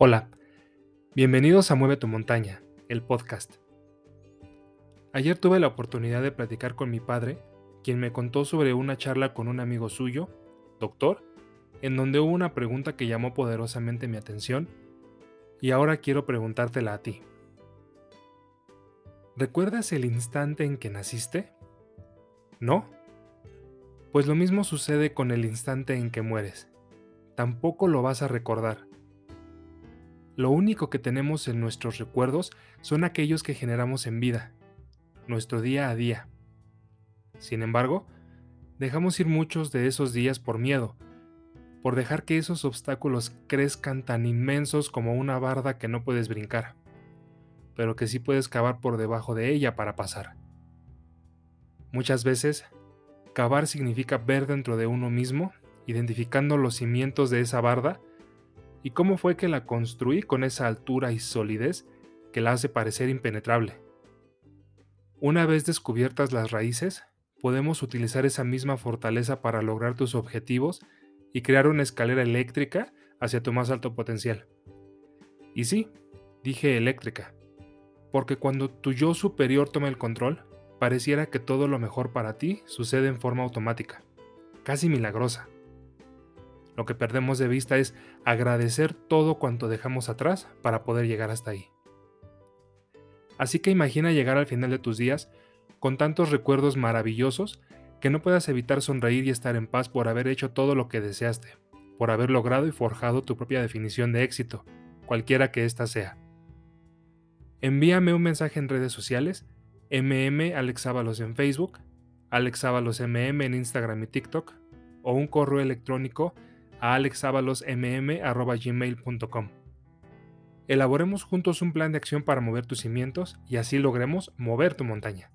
Hola, bienvenidos a Mueve tu montaña, el podcast. Ayer tuve la oportunidad de platicar con mi padre, quien me contó sobre una charla con un amigo suyo, doctor, en donde hubo una pregunta que llamó poderosamente mi atención, y ahora quiero preguntártela a ti. ¿Recuerdas el instante en que naciste? ¿No? Pues lo mismo sucede con el instante en que mueres. Tampoco lo vas a recordar lo único que tenemos en nuestros recuerdos son aquellos que generamos en vida, nuestro día a día. Sin embargo, dejamos ir muchos de esos días por miedo, por dejar que esos obstáculos crezcan tan inmensos como una barda que no puedes brincar, pero que sí puedes cavar por debajo de ella para pasar. Muchas veces, cavar significa ver dentro de uno mismo, identificando los cimientos de esa barda y cómo fue que la construí con esa altura y solidez que la hace parecer impenetrable. Una vez descubiertas las raíces, podemos utilizar esa misma fortaleza para lograr tus objetivos y crear una escalera eléctrica hacia tu más alto potencial. Y sí, dije eléctrica, porque cuando tu yo superior toma el control, pareciera que todo lo mejor para ti sucede en forma automática, casi milagrosa. Lo que perdemos de vista es agradecer todo cuanto dejamos atrás para poder llegar hasta ahí. Así que imagina llegar al final de tus días con tantos recuerdos maravillosos que no puedas evitar sonreír y estar en paz por haber hecho todo lo que deseaste, por haber logrado y forjado tu propia definición de éxito, cualquiera que ésta sea. Envíame un mensaje en redes sociales, mm Alex en Facebook, Alex MM en Instagram y TikTok, o un correo electrónico a alexavalosmm.gmail.com. Elaboremos juntos un plan de acción para mover tus cimientos y así logremos mover tu montaña.